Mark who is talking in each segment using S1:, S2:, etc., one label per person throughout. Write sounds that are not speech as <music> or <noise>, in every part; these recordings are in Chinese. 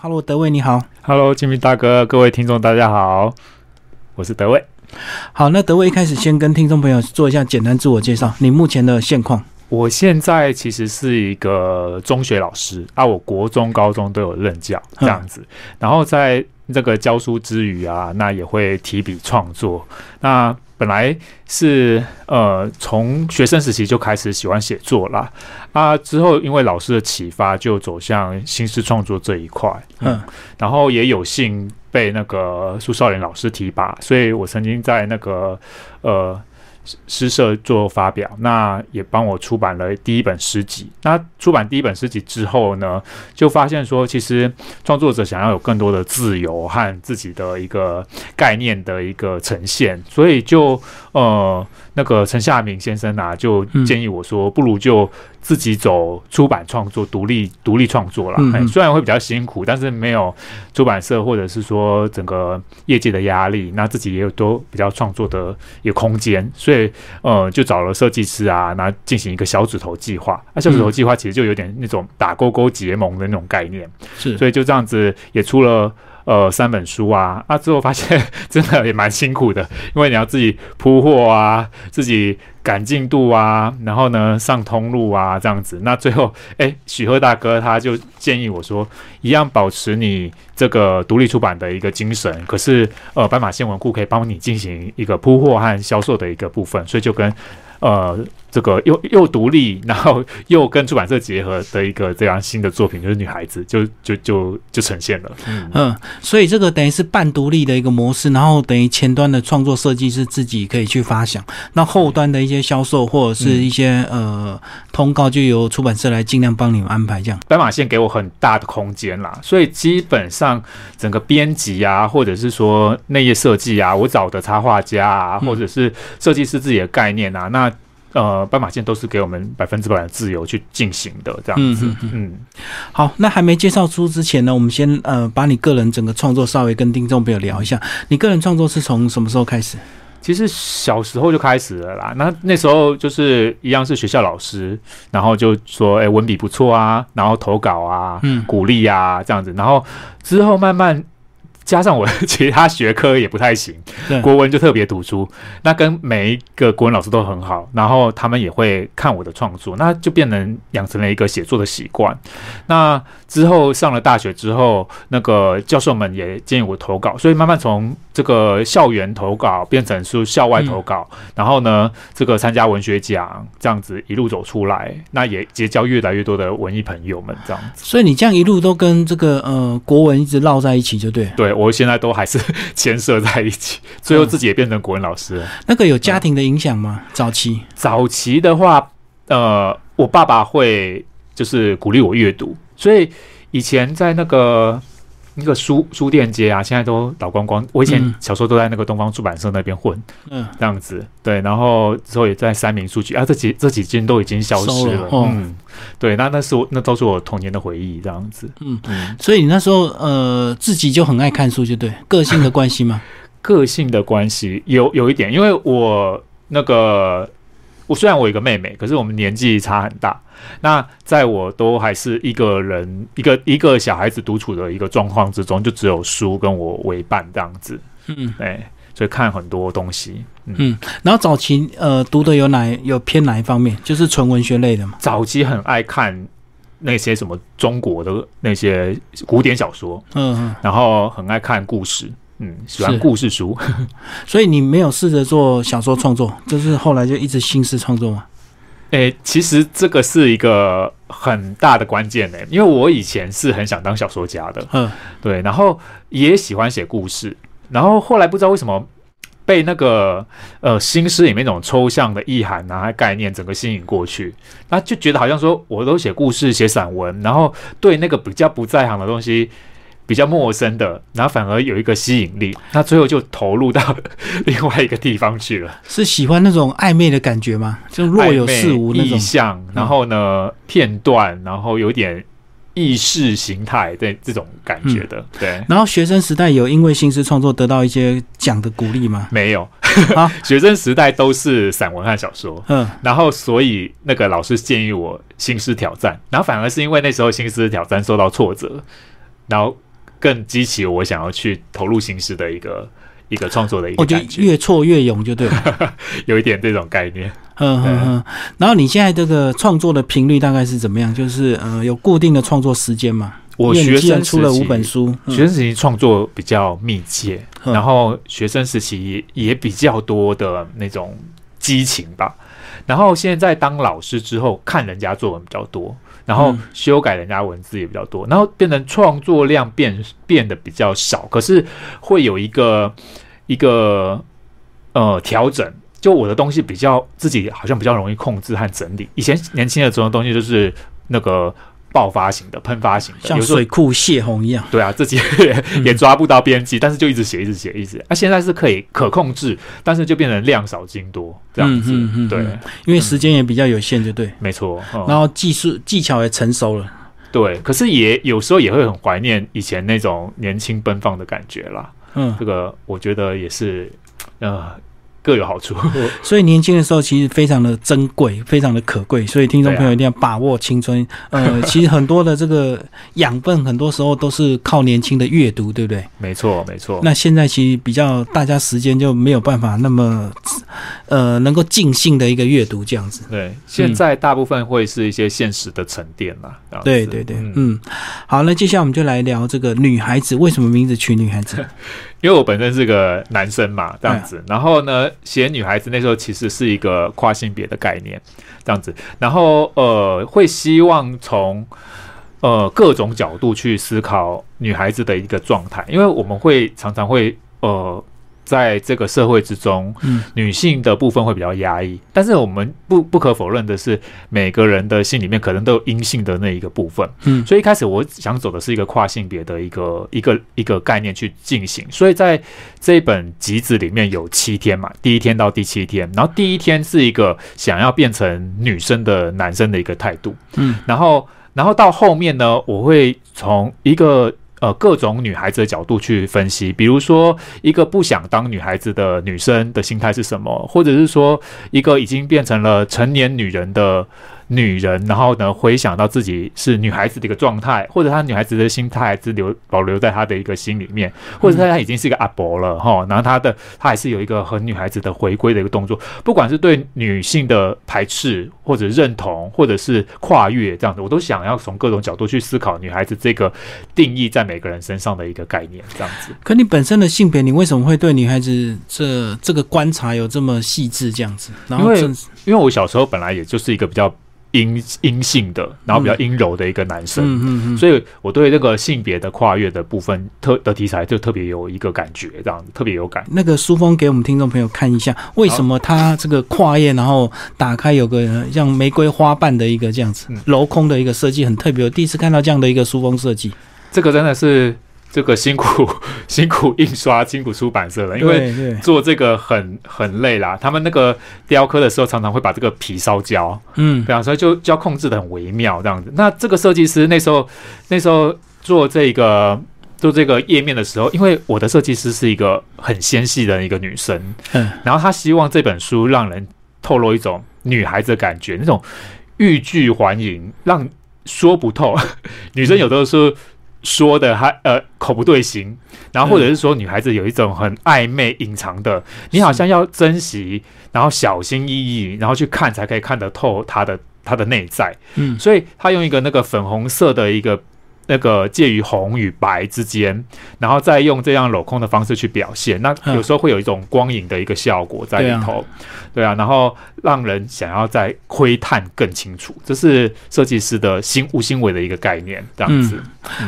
S1: Hello，德伟你好。
S2: Hello，金明大哥，各位听众大家好，我是德伟。
S1: 好，那德伟一开始先跟听众朋友做一下简单自我介绍，你目前的现况。
S2: 我现在其实是一个中学老师啊，我国中、高中都有任教这样子，然后在这个教书之余啊，那也会提笔创作。那本来是呃从学生时期就开始喜欢写作啦，啊之后因为老师的启发，就走向新诗创作这一块，
S1: 嗯，
S2: 然后也有幸被那个苏少林老师提拔，所以我曾经在那个呃。诗社做发表，那也帮我出版了第一本诗集。那出版第一本诗集之后呢，就发现说，其实创作者想要有更多的自由和自己的一个概念的一个呈现，所以就呃，那个陈夏明先生啊，就建议我说，不如就自己走出版创作，独立独立创作了。嗯、虽然会比较辛苦，但是没有出版社或者是说整个业界的压力，那自己也有多比较创作的一个空间，所以。呃，就找了设计师啊，那进行一个小指头计划。那、啊、小指头计划其实就有点那种打勾勾结盟的那种概念，
S1: 是，
S2: 所以就这样子也出了呃三本书啊。啊，之后发现 <laughs> 真的也蛮辛苦的，因为你要自己铺货啊，自己赶进度啊，然后呢上通路啊这样子。那最后，哎，许鹤大哥他就建议我说，一样保持你这个独立出版的一个精神，可是呃，斑马线文库可以帮你进行一个铺货和销售的一个部分，所以就跟呃这个又又独立，<laughs> 然后又跟出版社结合的一个这样新的作品，就是女孩子就就就就呈现了。
S1: 嗯嗯，所以这个等于是半独立的一个模式，然后等于前端的创作设计是自己可以去发想，那后端的一些销售或者是一些、嗯、呃通告，就由出版社来尽量帮你们安排这样。
S2: 斑马线给我很大的空间啦，所以基本上整个编辑啊，或者是说内页设计啊，我找的插画家啊，或者是设计师自己的概念啊，那。呃，斑马线都是给我们百分之百的自由去进行的，这样子。嗯嗯,嗯。
S1: 好，那还没介绍书之前呢，我们先呃把你个人整个创作稍微跟听众朋友聊一下。你个人创作是从什么时候开始？
S2: 其实小时候就开始了啦。那那时候就是一样是学校老师，然后就说：“哎、欸，文笔不错啊，然后投稿啊，嗯，鼓励啊，这样子。”然后之后慢慢。加上我其他学科也不太行，国文就特别突出。那跟每一个国文老师都很好，然后他们也会看我的创作，那就变成养成了一个写作的习惯。那之后上了大学之后，那个教授们也建议我投稿，所以慢慢从这个校园投稿变成是校外投稿，嗯、然后呢，这个参加文学奖这样子一路走出来，那也结交越来越多的文艺朋友们这样子。
S1: 所以你这样一路都跟这个呃国文一直绕在一起，就对。
S2: 对。我现在都还是 <laughs> 牵涉在一起，最后自己也变成国文老师了。
S1: 那个有家庭的影响吗？早期，
S2: 早期的话，呃，我爸爸会就是鼓励我阅读，所以以前在那个那个书书店街啊，现在都老光光。我以前小时候都在那个东方出版社那边混，嗯，这样子对。然后之后也在三明书局啊，这几这几间都已经消失了，
S1: 哦、
S2: 嗯。对，那那是我那都是我童年的回忆，这样子。
S1: 嗯嗯，所以你那时候呃自己就很爱看书，就对，个性的关系吗？<laughs>
S2: 个性的关系有有一点，因为我那个我虽然我有一个妹妹，可是我们年纪差很大。那在我都还是一个人一个一个小孩子独处的一个状况之中，就只有书跟我为伴这样子。
S1: 嗯，
S2: 哎。所以看很多东西，
S1: 嗯，嗯然后早期呃读的有哪有偏哪一方面，就是纯文学类的嘛。
S2: 早期很爱看那些什么中国的那些古典小说，
S1: 嗯嗯，
S2: 然后很爱看故事，嗯，喜欢故事书。<laughs>
S1: 所以你没有试着做小说创作，就是后来就一直心思创作吗？
S2: 诶、欸，其实这个是一个很大的关键诶、欸，因为我以前是很想当小说家的，
S1: 嗯，
S2: 对，然后也喜欢写故事。然后后来不知道为什么被那个呃新诗里面那种抽象的意涵啊概念整个吸引过去，那就觉得好像说我都写故事写散文，然后对那个比较不在行的东西比较陌生的，然后反而有一个吸引力，那最后就投入到 <laughs> 另外一个地方去了。
S1: 是喜欢那种暧昧的感觉吗？就若有似无那种
S2: 意象，然后呢、嗯、片段，然后有点。意识形态对这种感觉的，嗯、对。
S1: 然后学生时代有因为新诗创作得到一些奖的鼓励吗？
S2: 没有，啊，<laughs> 学生时代都是散文和小说，
S1: 嗯。
S2: 然后所以那个老师建议我新诗挑战，然后反而是因为那时候新诗挑战受到挫折，然后更激起我想要去投入形式的一个一个创作的一个
S1: 越挫越勇，就对了。<laughs>
S2: 有一点这种概念。
S1: 嗯嗯嗯。然后你现在这个创作的频率大概是怎么样？就是呃，有固定的创作时间吗？
S2: 我学生
S1: 出了五本书，嗯
S2: 学生时期创作比较密切，
S1: 嗯
S2: 然后学生时期也也比较多的那种激情吧。然后现在当老师之后，看人家作文比较多，然后
S1: 嗯
S2: 修改人家文字也比较多，然后变成创作量变变得比较少，可是会有一个一个呃调整。就我的东西比较自己好像比较容易控制和整理。以前年轻的时候东西就是那个爆发型的、喷发型的，
S1: 像水库泄洪一样。
S2: 对啊，自己 <laughs> 也也抓不到边际，但是就一直写，一直写，一直。那、现在是可以可控制，但是就变成量少精多这样子。
S1: 嗯嗯嗯
S2: 对，
S1: 嗯因为时间也比较有限，就对。
S2: 没错。嗯
S1: 然后技术技巧也成熟了。
S2: 对，可是也有时候也会很怀念以前那种年轻奔放的感觉啦。
S1: 嗯，
S2: 这个我觉得也是，呃，各有好处。<laughs>
S1: 所以年轻的时候其实非常的珍贵，非常的可贵，所以听众朋友一定要把握青春。呃，<laughs> 其实很多的这个养分，很多时候都是靠年轻的阅读，对不对？
S2: 没错，没错。
S1: 那现在其实比较大家时间就没有办法那么呃能够尽兴的一个阅读这样子。
S2: 对，现在大部分会是一些现实的沉淀啦。这样子
S1: 对对对，
S2: 嗯
S1: 嗯，好，那接下来我们就来聊这个女孩子为什么名字取女孩子？<laughs>
S2: 因为我本身是个男生嘛，这样
S1: 嗯
S2: 子，然后呢，写女孩子那时候其实是一个跨性别的概念，这样子，然后呃，会希望从呃各种角度去思考女孩子的一个状态，因为我们会常常会呃。在这个社会之中，
S1: 嗯。
S2: 女性的部分会比较压抑，但是我们不不可否认的是，每个人的心里面可能都有阴性的那一个部分，
S1: 嗯。
S2: 所以一开始我想走的是一个跨性别的一个一个一个概念去进行，所以在这一本集子里面有七天嘛，第一天到第七天，然后第一天是一个想要变成女生的男生的一个态度，
S1: 嗯。
S2: 然后然后到后面呢，我会从一个。呃，各种女孩子的角度去分析，比如说一个不想当女孩子的女生的心态是什么，或者是说一个已经变成了成年女人的女人，然后呢，回想到自己是女孩子的一个状态，或者她女孩子的心态还是留保留在她的一个心里面，或者她已经是一个阿伯了哈，然后她的她还是有一个很女孩子的回归的一个动作，不管是对女性的排斥或者认同，或者是跨越这样子，我都想要从各种角度去思考女孩子这个定义在每个人身上的一个概念，这样子。
S1: 可你本身的性别，你为什么会对女孩子这这个观察有这么细致这样子？然后
S2: 因为因为我小时候本来也就是一个比较阴阴性的，然后比较阴柔的一个男生。
S1: 嗯嗯嗯，
S2: 所以我对这个性别的跨越的部分特的题材就特别有一个感觉，这样子特别有感。
S1: 那个书封给我们听众朋友看一下，为什么他这个跨页，然后打开有个像玫瑰花瓣的一个这样子
S2: 嗯
S1: 镂空的一个设计，很特别。我第一次看到这样的一个书风设计，
S2: 这个真的是这个辛苦 <laughs> 辛苦印刷、辛苦出版社了，因为做这个很很累啦。他们那个雕刻的时候，常常会把这个皮烧焦，
S1: 嗯
S2: 对啊，所以就就要控制的很微妙这样子。那这个设计师那时候那时候做这个。做这个页面的时候，因为我的设计师是一个很纤细的一个女生，
S1: 嗯
S2: 然后她希望这本书让人透露一种女孩子的感觉，那种欲拒还迎，让说不透。<laughs> 女生有的时候说的还呃口不对心，然后或者是说女孩子有一种很暧昧隐藏的，你好像要珍惜，然后小心翼翼，然后去看才可以看得透她的她的内在。
S1: 嗯
S2: 所以她用一个那个粉红色的一个。那个介于红与白之间，然后再用这样镂空的方式去表现，那
S1: 嗯。
S2: 有时候会有一种光影的一个效果在里头，对啊，然后让人想要再窥探更清楚，这是设计师的新无心为的一个概念，这样子，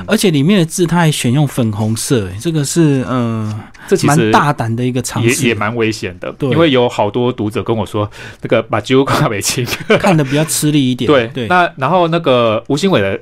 S1: 而且里面的字它还选用粉红色，哎这个是呃蛮
S2: 这其实
S1: 大胆的一个尝试，
S2: 也也蛮危险的，
S1: 对。
S2: 因为有好多读者跟我说，那个把揪看没清，
S1: 看的比较吃力一点。
S2: 对
S1: 对，
S2: 那然后那个吴新伟的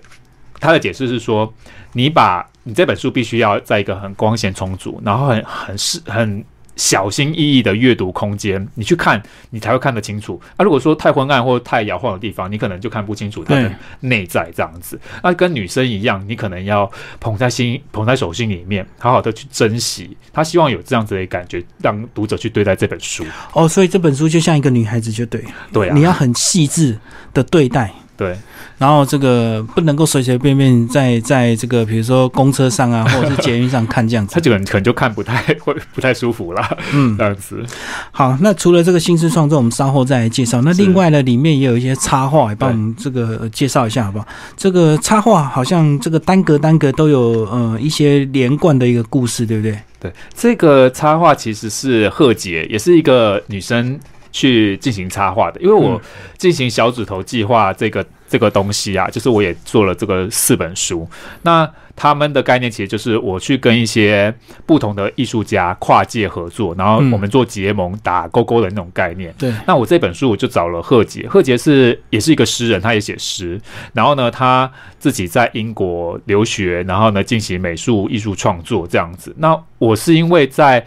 S2: 他的解释是说，你把你这本书必须要在一个很光线充足，然后很很是很小心翼翼的阅读空间，你去看，你才会看得清楚。啊，如果说太昏暗或太摇晃的地方，你可能就看不清楚它的
S1: 对
S2: 内在这样子。那跟女生一样，你可能要捧在心、捧在手心里面，好好的去珍惜。他希望有这样子的感觉，让读者去对待这本书。
S1: 哦，所以这本书就像一个女孩子，就对，
S2: 对啊，
S1: 你要很细致的对待。
S2: 对，
S1: 然后这个不能够随随便便在在这个比如说公车上啊，<laughs> 或者是捷运上看这样子
S2: 他，这个人可能就看不太会不太舒服啦，
S1: 嗯
S2: 这，样子。
S1: 好，那除了这个新诗创作，我们稍后再来介绍。那另外呢，里面也有一些插画，也帮我们这个呃介绍一下好不好？这个插画好像这个单格单格都有呃一些连贯的一个故事，对不对？
S2: 对，这个插画其实是贺杰，也是一个女生去进行插画的。因为我
S1: 嗯
S2: 进行小指头计划这个这个东西啊，就是我也做了这个四本书。那他们的概念其实就是我去跟一些不同的艺术家跨界合作，然后
S1: 嗯
S2: 我们做结盟、打勾勾的那种概念。
S1: 对，
S2: 那我这本书我就找了贺杰，贺杰是也是一个诗人，他也写诗，然后呢，他自己在英国留学，然后呢进行美术艺术创作这样子。那我是因为在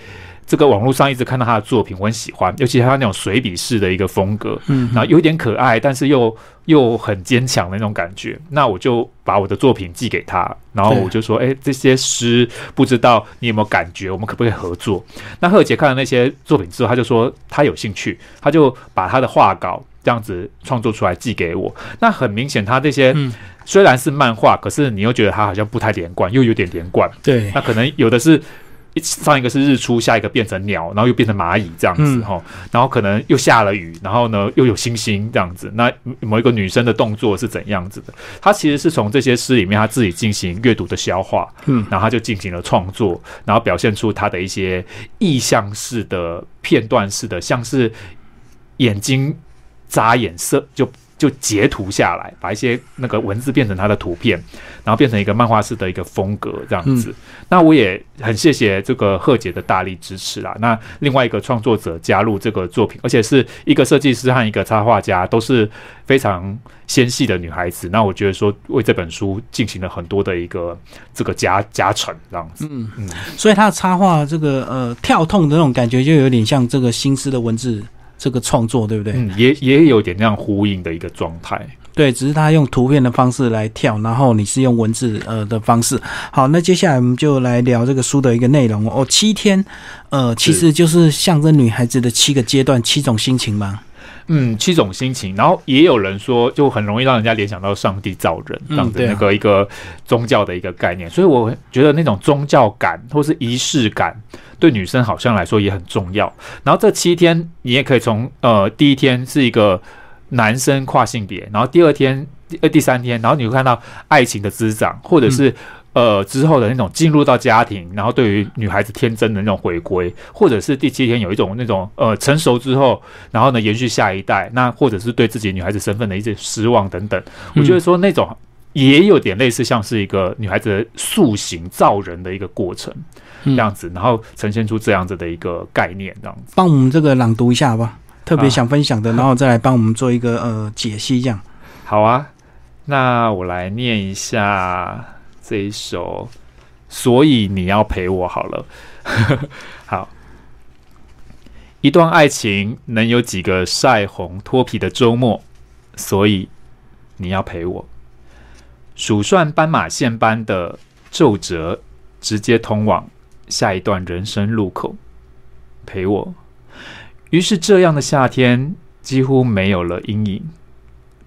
S2: 这个网络上一直看到他的作品，我很喜欢，尤其是他那种随笔式的一个风格，
S1: 嗯，
S2: 然后有点可爱，但是又又很坚强的那种感觉。那我就把我的作品寄给他，然后我就说：“哎，这些诗不知道你有没有感觉？我们可不可以合作？”那贺杰看了那些作品之后，他就说他有兴趣，他就把他的画稿这样子创作出来寄给我。那很明显，他这些
S1: 嗯
S2: 虽然是漫画，可是你又觉得他好像不太连贯，又有点连贯。
S1: 对，
S2: 那可能有的是一上一个是日出，下一个变成鸟，然后又变成蚂蚁这样子
S1: 嗯
S2: 哈、然后可能又下了雨，然后呢又有星星这样子。那某一个女生的动作是怎样子的？她其实是从这些诗里面她自己进行阅读的消化，
S1: 嗯
S2: 然后她就进行了创作，然后表现出她的一些意象式的片段式的，像是眼睛眨眼色就。就截图下来，把一些那个文字变成他的图片，然后变成一个漫画式的一个风格这样子。那我也很谢谢这个贺姐的大力支持啦。那另外一个创作者加入这个作品，而且是一个设计师和一个插画家，都是非常纤细的女孩子。那我觉得说为这本书进行了很多的一个这个加加成，这样子。
S1: 嗯
S2: 嗯
S1: 所以他的插画这个呃跳痛的那种感觉，就有点像这个新诗的文字这个创作，对不对？
S2: 嗯，也也有点那样呼应的一个状态。
S1: 对，只是他用图片的方式来跳，然后你是用文字呃的方式。好，那接下来我们就来聊这个书的一个内容哦。七天，呃，其实就是象征女孩子的七个阶段、七种心情嘛。
S2: 嗯，七种心情，然后也有人说，就很容易让人家联想到上帝造人这样子
S1: 对啊。
S2: 那个一个宗教的一个概念，所以我觉得那种宗教感或是仪式感，对女生好像来说也很重要。然后这七天，你也可以从呃第一天是一个男生跨性别，然后第二天、呃第三天，然后你会看到爱情的滋长，或者是、呃之后的那种进入到家庭，然后对于女孩子天真的那种回归，或者是第七天有一种那种呃成熟之后，然后呢延续下一代，那或者是对自己女孩子身份的一些失望等等，我觉得说那种。也有点类似，像是一个女孩子的塑形造人的一个过程，
S1: 嗯
S2: 这样子，然后呈现出这样子的一个概念，这样子。
S1: 帮我们这个朗读一下吧？特别
S2: 啊
S1: 想分享的，然后再来帮我们做一个呃解析，这样。
S2: 好啊，那我来念一下这一首，所以你要陪我好了。<laughs> 好，一段爱情能有几个晒红脱皮的周末？所以你要陪我。数算斑马线般的皱褶，直接通往下一段人生路口。陪我。于是这样的夏天几乎没有了阴影。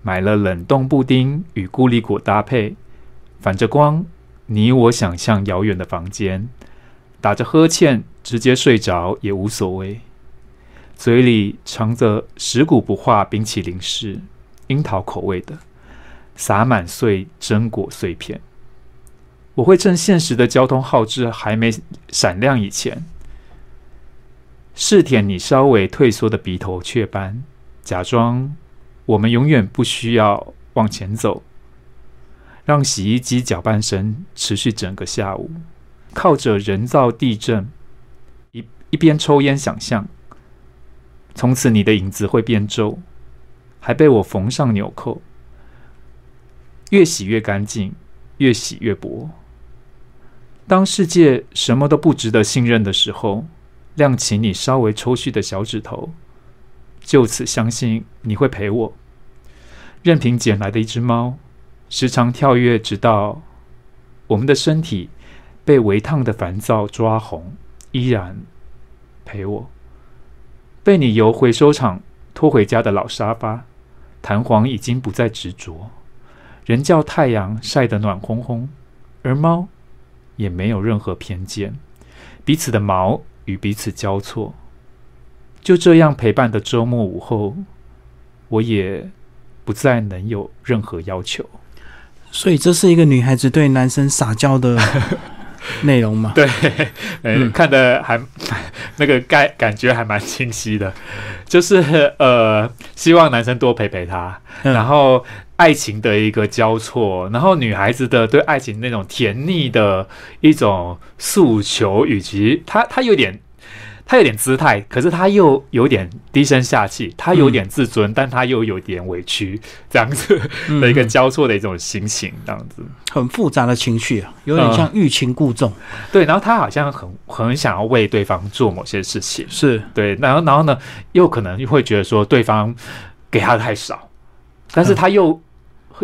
S2: 买了冷冻布丁与孤立果搭配，反着光，你我想象遥远的房间，打着呵欠，直接睡着也无所谓。嘴里藏着食古不化冰淇淋式，樱桃口味的，撒满碎榛果碎片。我会趁现实的交通号志还没闪亮以前，试舔你稍微退缩的鼻头雀斑，假装。我们永远不需要往前走，让洗衣机搅拌声持续整个下午，靠着人造地震，一一边抽烟想象，从此你的影子会变皱，还被我缝上纽扣，越洗越干净，越洗越薄。当世界什么都不值得信任的时候，亮起你稍微抽蓄的小指头。就此相信你会陪我，任凭捡来的一只猫，时常跳跃，直到我们的身体被微烫的烦躁抓红，依然陪我。被你由回收厂拖回家的老沙发，弹簧已经不再执着，人叫太阳晒得暖烘烘，而猫也没有任何偏见，彼此的毛与彼此交错。就这样陪伴的周末午后，我也不再能有任何要求。
S1: 所以这是一个女孩子对男生撒娇的 <laughs> 内容吗？
S2: 对，嗯，看的还那个感感觉还蛮清晰的，就是呃，希望男生多陪陪她，然后爱情的一个交错，然后女孩子的对爱情那种甜腻的一种诉求，以及她她有点。他有点姿态，可是他又有点低声下气，他有点自尊，但他又有点委屈，这样子的一个交错的一种心情，这样子。
S1: 很复杂的情绪啊，有点像欲擒故纵。
S2: 对，然后他好像很很想要为对方做某些事情，
S1: 是。
S2: 对，然后然后呢，又可能会觉得说对方给他的太少，但是他又。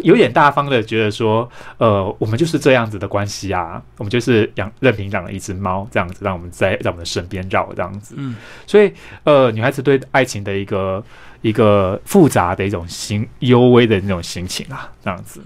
S2: 有点大方的觉得说，呃，我们就是这样子的关系啊，我们就是养任凭养了一只猫这样子，让我们在在我们的身边绕这样子。嗯，所以呃，女孩子对爱情的一个一个复杂的一种心幽微的那种心情啊，这样子。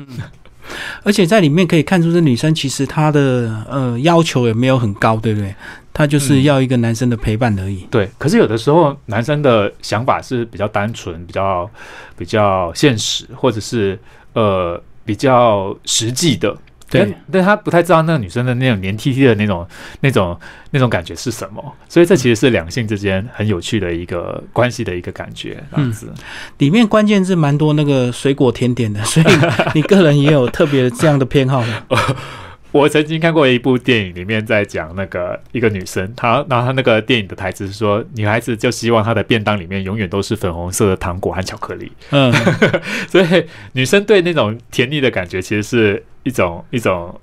S1: 而且在里面可以看出，这女生其实她的呃要求也没有很高，对不对？她就是要一个男生的陪伴而已。
S2: 对，可是有的时候男生的想法是比较单纯、比较比较现实，或者是。呃，比较实际的，
S1: 对，
S2: 但他不太知道那个女生的那种黏 T T 的那种、那种、那种感觉是什么，所以这其实是两性之间很有趣的一个关系的一个感觉，这样子。
S1: 里面关键是蛮多那个水果甜点的，所以 <laughs> 你个人也有特别这样的偏好吗？<laughs>
S2: 我曾经看过一部电影，里面在讲那个一个女生，她然后她那个电影的台词是说，女孩子就希望她的便当里面永远都是粉红色的糖果和巧克力。嗯，<laughs> 所以女生对那种甜腻的感觉，其实是一种一种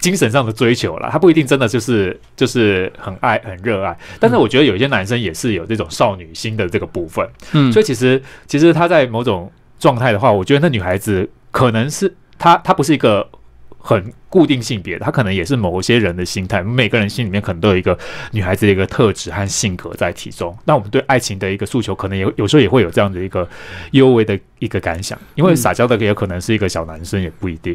S2: 精神上的追求了。她不一定真的就是就是很爱很热爱，但是我觉得有些男生也是有这种少女心的这个部分。嗯，所以其实其实他在某种状态的话，我觉得那女孩子可能是她她不是一个。很固定性别，他可能也是某些人的心态。每个人心里面可能都有一个女孩子的一个特质和性格在其中。那我们对爱情的一个诉求，可能也有时候也会有这样的一个幽微的一个感想。因为撒娇的也可能是一个小男生，也不一定。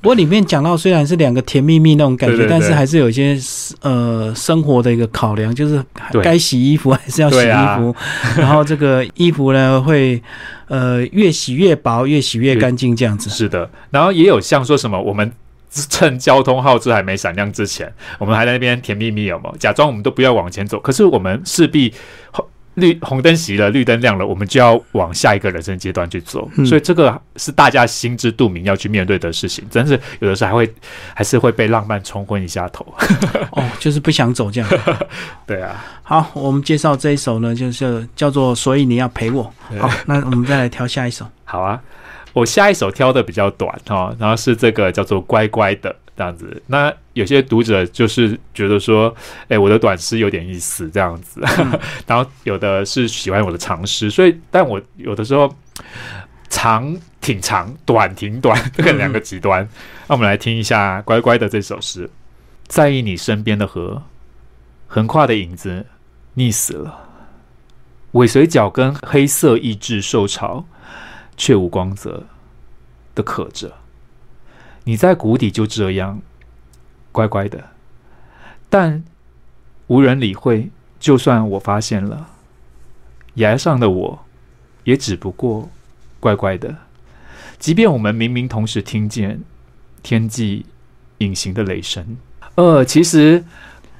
S1: 不过里面讲到，虽然是两个甜蜜蜜那种感觉，<laughs> 但是还是有一些呃生活的一个考量，就是该洗衣服还是要洗衣服。<laughs> <laughs> 然后这个衣服呢，会呃越洗越薄，越洗越干净，这样子。
S2: 是的。然后也有像说什么我们。趁交通号志还没闪亮之前，我们还在那边甜蜜蜜，有没有？假装我们都不要往前走，可是我们势必绿红灯熄了，绿灯亮了，我们就要往下一个人生阶段去走。所以这个是大家心知肚明要去面对的事情。真是有的时候还会还是会被浪漫冲昏一下头。<laughs>
S1: 哦，就是不想走这样。<laughs>
S2: 对啊。
S1: 好，我们介绍这一首呢，就是叫做《所以你要陪我》。好，那我们再来挑下一首。
S2: 好啊。我下一首挑的比较短哈，然后是这个叫做“乖乖的”这样子。那有些读者就是觉得说，哎，我的短诗有点意思这样子。<laughs> 然后有的是喜欢我的长诗，所以但我有的时候长挺长，短挺短，这个两个极端。那我们来听一下“乖乖的”这首诗：在意你身边的河，横跨的影子溺死了，尾随脚跟黑色意志受潮。却无光泽的可着，你在谷底就这样乖乖的，但无人理会。就算我发现了，崖上的我也只不过乖乖的。即便我们明明同时听见天际隐形的雷声，呃，其实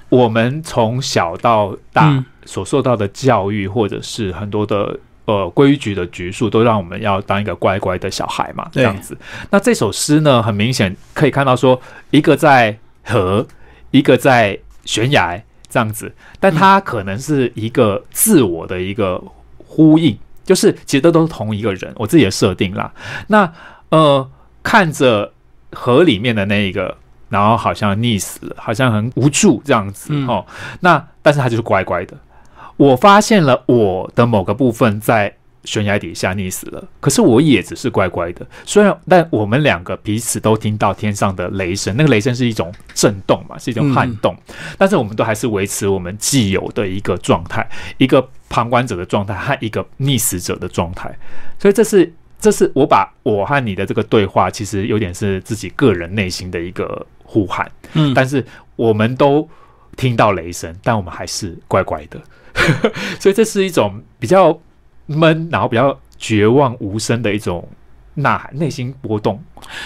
S2: 我们从小到大所受到的教育，或者是很多的。呃，规矩的局数都让我们要当一个乖乖的小孩嘛，这样子。那这首诗呢，很明显可以看到说，一个在河，<laughs> 一个在悬崖，这样子。但它可能是一个自我的一个呼应，就是其实都都是同一个人，我自己的设定啦。那呃，看着河里面的那一个，然后好像溺死了，好像很无助这样子哦。那但是他就是乖乖的。我发现了我的某个部分在悬崖底下溺死了，可是我也只是乖乖的。虽然，但我们两个彼此都听到天上的雷声，那个雷声是一种震动嘛，是一种撼动，但是我们都还是维持我们既有的一个状态，一个旁观者的状态和一个溺死者的状态。所以这是这是我把我和你的这个对话，其实有点是自己个人内心的一个呼喊，
S1: 嗯，
S2: 但是我们都听到雷声，但我们还是乖乖的，<laughs> 所以这是一种比较闷，然后比较绝望无声的一种呐喊，内心波动。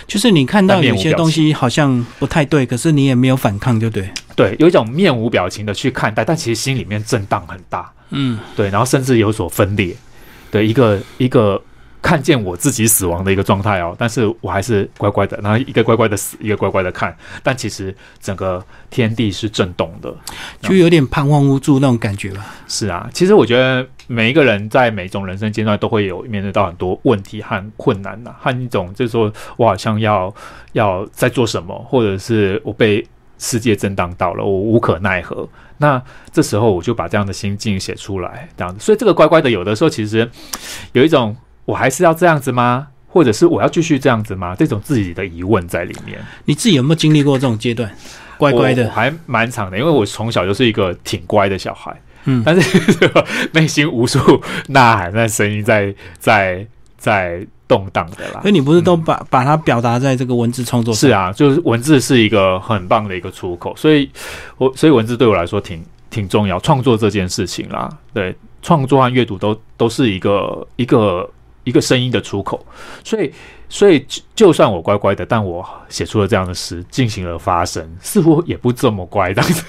S1: 就是你看到有些东西好像不太对，可是你也没有反抗，就对。
S2: 对，有一种面无表情的去看待，但其实心里面震荡很大。
S1: 嗯，
S2: 对，然后甚至有所分裂的一个一个看见我自己死亡的一个状态哦，但是我还是乖乖的，然后一个乖乖的死，一个乖乖的看，但其实整个天地是震动的。
S1: 就有点盼望无助那种感觉吧。
S2: 是啊，其实我觉得每一个人在每一种人生阶段都会有面对到很多问题和困难呐、和一种就是说我好像要要在做什么，或者是我被世界震荡到了，我无可奈何。那这时候我就把这样的心境写出来，这样子。所以这个乖乖的，有的时候其实有一种我还是要这样子吗？或者是我要继续这样子吗？这种自己的疑问在里面。
S1: 你自己有没有经历过这种阶段？乖乖的，
S2: 还蛮长的，因为我从小就是一个挺乖的小孩。
S1: 嗯，
S2: 但是内心无数呐喊那声音在在在动荡的啦
S1: 所。以你不是都把、把它表达在这个文字创作上？
S2: 是啊，就是文字是一个很棒的一个出口，所以我所以文字对我来说挺挺重要，创作这件事情啦，对，创作和阅读都都是一个一个一个声音的出口，所以所以就就算我乖乖的，但我写出了这样的诗，进行了发声，似乎也不这么乖，这样子。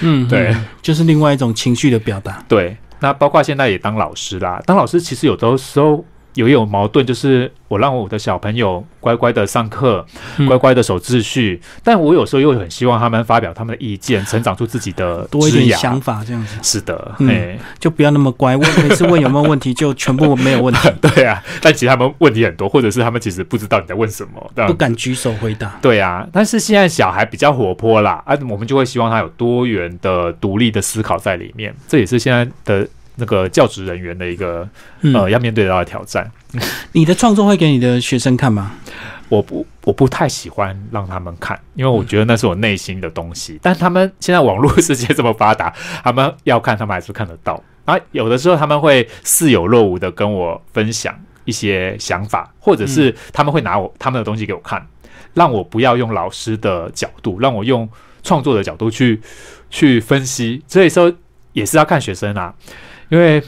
S1: 嗯，
S2: 对
S1: 嗯，就是另外一种情绪的表达。
S2: 对，那包括现在也当老师啦，当老师其实有的时候有一种矛盾，就是我让我的小朋友乖乖的上课，
S1: 嗯。
S2: 乖乖的守秩序，但我有时候又很希望他们发表他们的意见，成长出自己的
S1: 多一点想法，这样子。
S2: 是的，
S1: 嗯
S2: 哎、
S1: 就不要那么乖。问每次问有没有问题，就全部没有问题，<laughs>
S2: 对啊，但其实他们问题很多，或者是他们其实不知道你在问什么，
S1: 不敢举手回答。
S2: 对啊，但是现在小孩比较活泼啦，啊，我们就会希望他有多元的、独立的思考在里面，这也是现在的那个教职人员的一个
S1: 嗯，
S2: 呃要面对到的挑战。
S1: 你的创作会给你的学生看吗？
S2: 我不我不太喜欢让他们看，因为我觉得那是我内心的东西。但他们现在网络世界这么发达，<laughs> 他们要看，他们还是看得到。啊，有的时候他们会似有若无的跟我分享一些想法，或者是他们会拿我他们的东西给我看，让我不要用老师的角度，让我用创作的角度去去分析。所以说也是要看学生啊，因为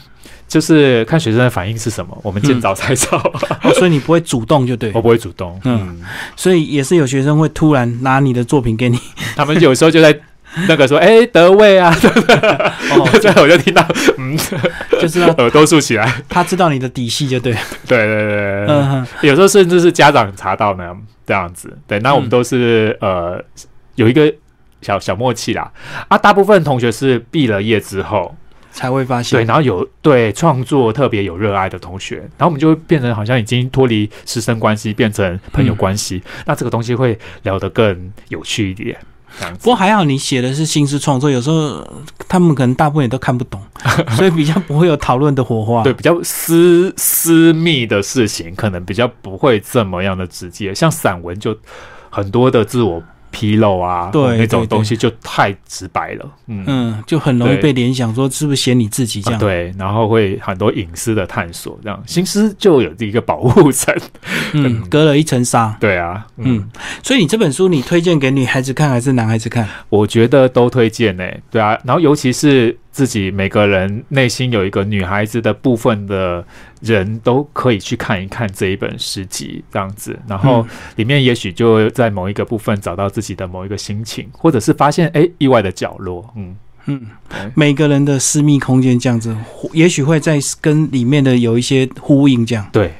S2: 就是看学生的反应是什么，我们见招拆招。<laughs>
S1: 哦，所以你不会主动就对
S2: 我，不会主动，
S1: 嗯。
S2: 嗯。
S1: 所以也是有学生会突然拿你的作品给你，
S2: 他们有时候就在那个说，哎、德位啊，<laughs>
S1: 哦，
S2: 这我就听到，嗯，<laughs>
S1: 就知道
S2: 耳朵竖起来。
S1: 他知道你的底细就对，
S2: 对对对对，
S1: 嗯哼，
S2: 有时候甚至是家长查到呢，这样子。对，那我们
S1: 嗯
S2: 都是、呃有一个小小默契啦。啊，大部分同学是毕了业之后，
S1: 才会发现对，
S2: 然后有对创作特别有热爱的同学，然后我们就会变成好像已经脱离师生关系，变成朋友关系。那这个东西会聊得更有趣一点。
S1: 不过还好你写的是新诗创作，有时候他们可能大部分也都看不懂，<laughs> 所以比较不会有讨论的火花。
S2: 对，比较私私密的事情，可能比较不会这么样的直接。像散文就很多的自我披露啊，
S1: 对
S2: 那种东西就太直白了。嗯，
S1: 嗯，就很容易被联想说是不是写你自己这样。
S2: 啊对，然后会很多隐私的探索，这样心思就有一个保护层。
S1: 嗯，隔了一层纱。
S2: 对啊，嗯，
S1: 嗯，所以你这本书你推荐给女孩子看还是男孩子看？
S2: 我觉得都推荐呢、对啊，然后尤其是自己每个人内心有一个女孩子的部分的人都可以去看一看这一本诗集，这样子，然后里面也许就会在某一个部分找到自己的某一个心情，或者是发现哎意外的角落，嗯，
S1: 嗯，每个人的私密空间这样子，也许会在跟里面的有一些呼应，这样。
S2: 对，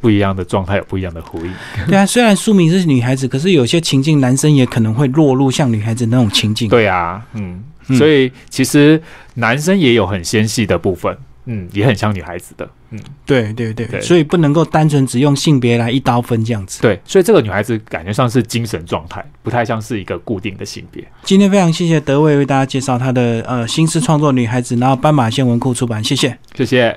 S2: 不一样的状态有不一样的呼应，
S1: 对啊，<laughs> 虽然书名是女孩子，可是有些情境男生也可能会落入像女孩子那种情境。
S2: 对啊，嗯，
S1: 嗯
S2: 所以其实男生也有很纤细的部分，嗯，也很像女孩子的，嗯。
S1: 对对对，
S2: 对
S1: 所以不能够单纯只用性别来一刀分这样子。
S2: 对，所以这个女孩子感觉上是精神状态，不太像是一个固定的性别。
S1: 今天非常谢谢德伟为大家介绍他的呃新诗创作《女孩子》，然后斑马线文库出版，谢谢。
S2: 谢谢。